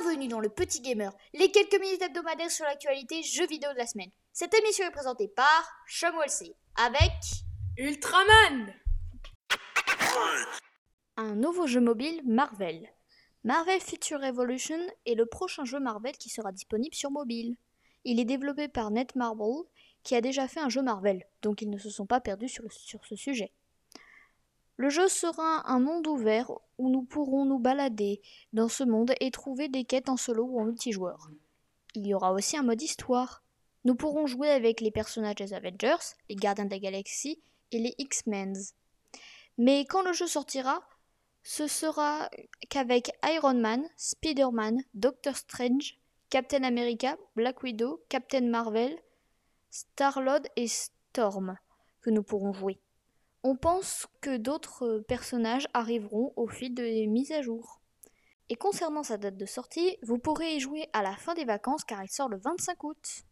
Bienvenue dans le Petit Gamer, les quelques minutes hebdomadaires sur l'actualité jeux vidéo de la semaine. Cette émission est présentée par Sean Walsey, avec Ultraman un nouveau jeu mobile Marvel. Marvel Future Revolution est le prochain jeu Marvel qui sera disponible sur mobile. Il est développé par Netmarble, qui a déjà fait un jeu Marvel, donc ils ne se sont pas perdus sur, sur ce sujet. Le jeu sera un monde ouvert où nous pourrons nous balader dans ce monde et trouver des quêtes en solo ou en multijoueur. Il y aura aussi un mode histoire. Nous pourrons jouer avec les personnages des Avengers, les Gardiens de la Galaxie et les X-Men. Mais quand le jeu sortira, ce sera qu'avec Iron Man, Spider-Man, Doctor Strange, Captain America, Black Widow, Captain Marvel, Star-Lord et Storm que nous pourrons jouer. On pense que d'autres personnages arriveront au fil des mises à jour. Et concernant sa date de sortie, vous pourrez y jouer à la fin des vacances car il sort le 25 août.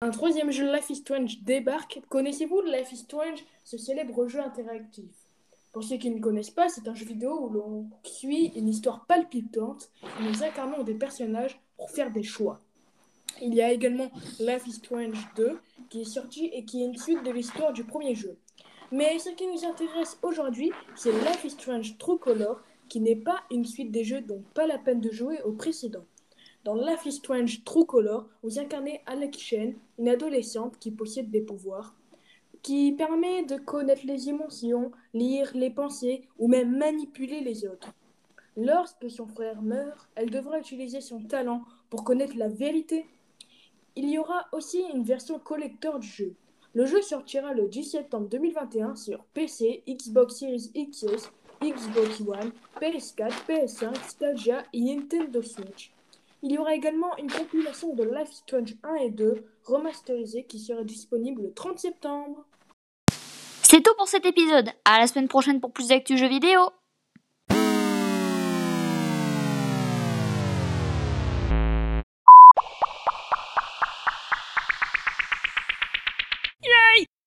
Un troisième jeu Life is Strange débarque. Connaissez-vous Life is Strange, ce célèbre jeu interactif? Pour ceux qui ne connaissent pas, c'est un jeu vidéo où l'on suit une histoire palpitante et nous incarnons des personnages pour faire des choix. Il y a également Life is Strange 2 qui est sorti et qui est une suite de l'histoire du premier jeu. Mais ce qui nous intéresse aujourd'hui, c'est Life is Strange True Color qui n'est pas une suite des jeux donc pas la peine de jouer au précédent. Dans Life is Strange True Color, vous incarnez Alec Shen, une adolescente qui possède des pouvoirs, qui permet de connaître les émotions, lire les pensées ou même manipuler les autres. Lorsque son frère meurt, elle devra utiliser son talent pour connaître la vérité il y aura aussi une version collector du jeu. Le jeu sortira le 10 septembre 2021 sur PC, Xbox Series XS, Xbox One, PS4, PS5, Stadia et Nintendo Switch. Il y aura également une compilation de Life Strange 1 et 2 remasterisée qui sera disponible le 30 septembre. C'est tout pour cet épisode. À la semaine prochaine pour plus d'actu jeux vidéo.